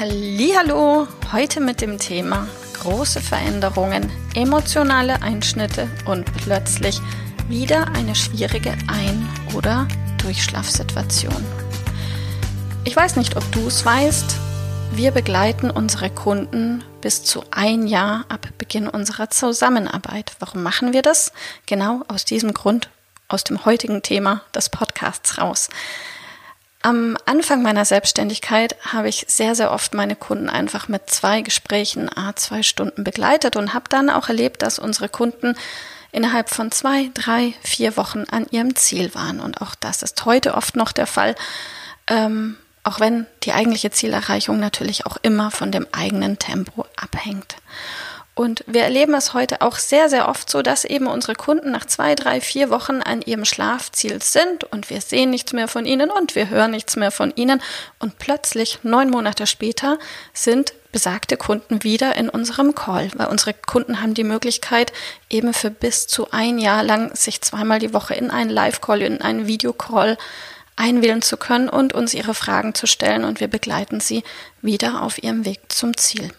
Hallo, heute mit dem Thema große Veränderungen, emotionale Einschnitte und plötzlich wieder eine schwierige Ein- oder Durchschlafsituation. Ich weiß nicht, ob du es weißt, wir begleiten unsere Kunden bis zu ein Jahr ab Beginn unserer Zusammenarbeit. Warum machen wir das? Genau aus diesem Grund, aus dem heutigen Thema des Podcasts raus. Am Anfang meiner Selbstständigkeit habe ich sehr, sehr oft meine Kunden einfach mit zwei Gesprächen, a zwei Stunden begleitet und habe dann auch erlebt, dass unsere Kunden innerhalb von zwei, drei, vier Wochen an ihrem Ziel waren. Und auch das ist heute oft noch der Fall, ähm, auch wenn die eigentliche Zielerreichung natürlich auch immer von dem eigenen Tempo abhängt. Und wir erleben es heute auch sehr, sehr oft so, dass eben unsere Kunden nach zwei, drei, vier Wochen an ihrem Schlafziel sind und wir sehen nichts mehr von ihnen und wir hören nichts mehr von ihnen und plötzlich neun Monate später sind besagte Kunden wieder in unserem Call, weil unsere Kunden haben die Möglichkeit, eben für bis zu ein Jahr lang sich zweimal die Woche in einen Live-Call, in einen Videocall einwählen zu können und uns ihre Fragen zu stellen und wir begleiten sie wieder auf ihrem Weg zum Ziel.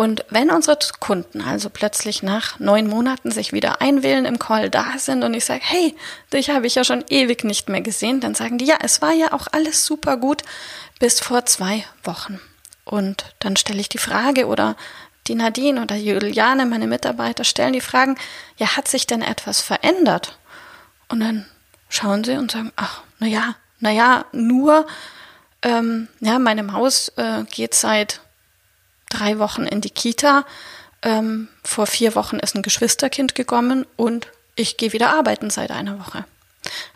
Und wenn unsere Kunden also plötzlich nach neun Monaten sich wieder einwählen im Call da sind und ich sage, hey, dich habe ich ja schon ewig nicht mehr gesehen, dann sagen die, ja, es war ja auch alles super gut bis vor zwei Wochen. Und dann stelle ich die Frage oder die Nadine oder Juliane, meine Mitarbeiter, stellen die Fragen, ja, hat sich denn etwas verändert? Und dann schauen sie und sagen, ach, na ja, na ja, nur, ähm, ja, meine Maus äh, geht seit drei Wochen in die Kita. Ähm, vor vier Wochen ist ein Geschwisterkind gekommen und ich gehe wieder arbeiten seit einer Woche.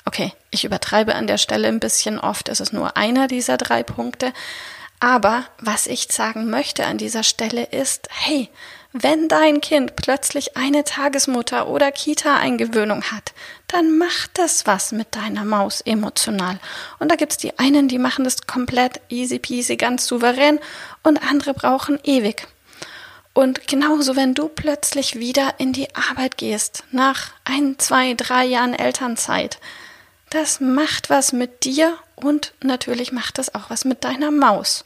Okay, ich übertreibe an der Stelle ein bisschen oft, es ist nur einer dieser drei Punkte. Aber was ich sagen möchte an dieser Stelle ist, hey, wenn dein Kind plötzlich eine Tagesmutter oder Kita-Eingewöhnung hat, dann macht das was mit deiner Maus emotional. Und da gibt's die einen, die machen das komplett easy peasy, ganz souverän und andere brauchen ewig. Und genauso, wenn du plötzlich wieder in die Arbeit gehst, nach ein, zwei, drei Jahren Elternzeit, das macht was mit dir und natürlich macht das auch was mit deiner Maus.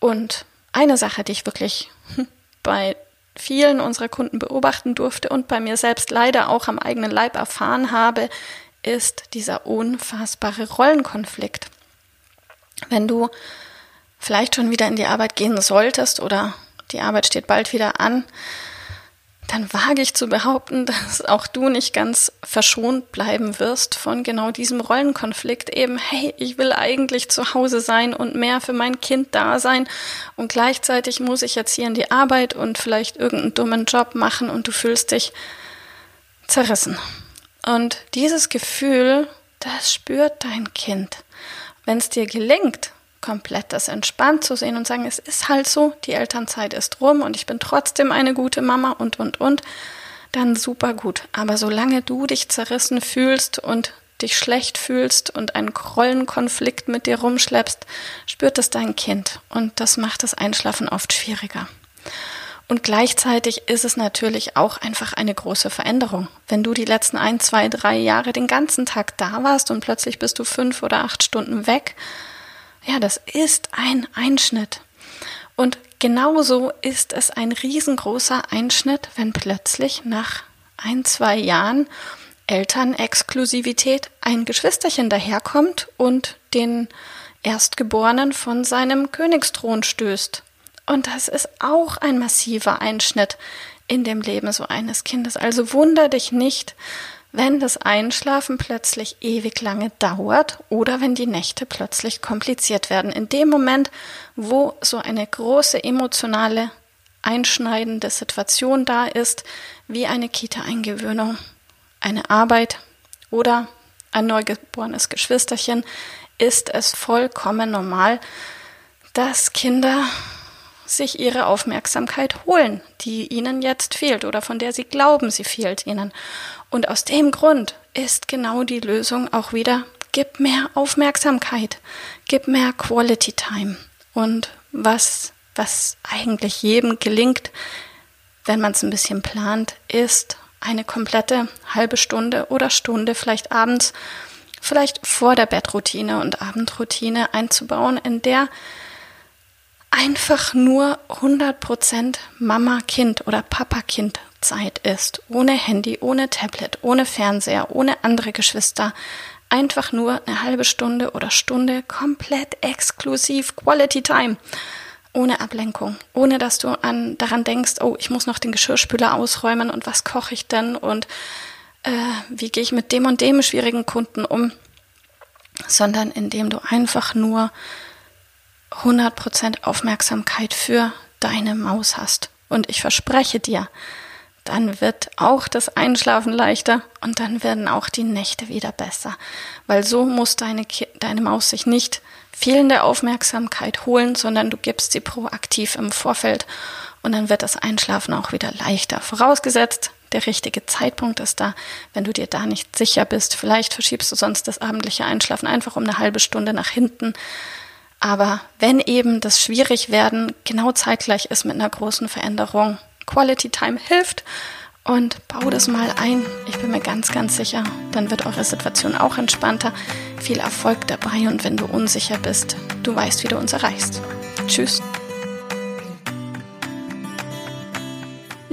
Und eine Sache, die ich wirklich bei vielen unserer Kunden beobachten durfte und bei mir selbst leider auch am eigenen Leib erfahren habe, ist dieser unfassbare Rollenkonflikt. Wenn du vielleicht schon wieder in die Arbeit gehen solltest oder die Arbeit steht bald wieder an, dann wage ich zu behaupten, dass auch du nicht ganz verschont bleiben wirst von genau diesem Rollenkonflikt. Eben, hey, ich will eigentlich zu Hause sein und mehr für mein Kind da sein und gleichzeitig muss ich jetzt hier in die Arbeit und vielleicht irgendeinen dummen Job machen und du fühlst dich zerrissen. Und dieses Gefühl, das spürt dein Kind. Wenn es dir gelingt, komplett das entspannt zu sehen und sagen, es ist halt so, die Elternzeit ist rum und ich bin trotzdem eine gute Mama und, und, und, dann super gut. Aber solange du dich zerrissen fühlst und dich schlecht fühlst und einen Rollenkonflikt mit dir rumschleppst, spürt es dein Kind und das macht das Einschlafen oft schwieriger. Und gleichzeitig ist es natürlich auch einfach eine große Veränderung. Wenn du die letzten ein, zwei, drei Jahre den ganzen Tag da warst und plötzlich bist du fünf oder acht Stunden weg, ja, das ist ein Einschnitt. Und genauso ist es ein riesengroßer Einschnitt, wenn plötzlich nach ein, zwei Jahren Elternexklusivität ein Geschwisterchen daherkommt und den Erstgeborenen von seinem Königsthron stößt. Und das ist auch ein massiver Einschnitt in dem Leben so eines Kindes. Also wunder dich nicht, wenn das Einschlafen plötzlich ewig lange dauert oder wenn die Nächte plötzlich kompliziert werden. In dem Moment, wo so eine große emotionale, einschneidende Situation da ist, wie eine Kita-Eingewöhnung, eine Arbeit oder ein neugeborenes Geschwisterchen, ist es vollkommen normal, dass Kinder sich ihre Aufmerksamkeit holen, die ihnen jetzt fehlt oder von der sie glauben, sie fehlt ihnen. Und aus dem Grund ist genau die Lösung auch wieder, gib mehr Aufmerksamkeit, gib mehr Quality Time. Und was, was eigentlich jedem gelingt, wenn man es ein bisschen plant, ist eine komplette halbe Stunde oder Stunde, vielleicht abends, vielleicht vor der Bettroutine und Abendroutine einzubauen, in der einfach nur 100% Mama-Kind oder Papa-Kind Zeit ist. Ohne Handy, ohne Tablet, ohne Fernseher, ohne andere Geschwister. Einfach nur eine halbe Stunde oder Stunde komplett exklusiv Quality Time. Ohne Ablenkung. Ohne dass du an, daran denkst, oh, ich muss noch den Geschirrspüler ausräumen und was koche ich denn und äh, wie gehe ich mit dem und dem schwierigen Kunden um. Sondern indem du einfach nur 100% Aufmerksamkeit für deine Maus hast. Und ich verspreche dir, dann wird auch das Einschlafen leichter und dann werden auch die Nächte wieder besser. Weil so muss deine, deine Maus sich nicht fehlende Aufmerksamkeit holen, sondern du gibst sie proaktiv im Vorfeld und dann wird das Einschlafen auch wieder leichter. Vorausgesetzt, der richtige Zeitpunkt ist da. Wenn du dir da nicht sicher bist, vielleicht verschiebst du sonst das abendliche Einschlafen einfach um eine halbe Stunde nach hinten. Aber wenn eben das Schwierigwerden genau zeitgleich ist mit einer großen Veränderung, Quality Time hilft und bau das mal ein. Ich bin mir ganz, ganz sicher, dann wird eure Situation auch entspannter. Viel Erfolg dabei und wenn du unsicher bist, du weißt, wie du uns erreichst. Tschüss.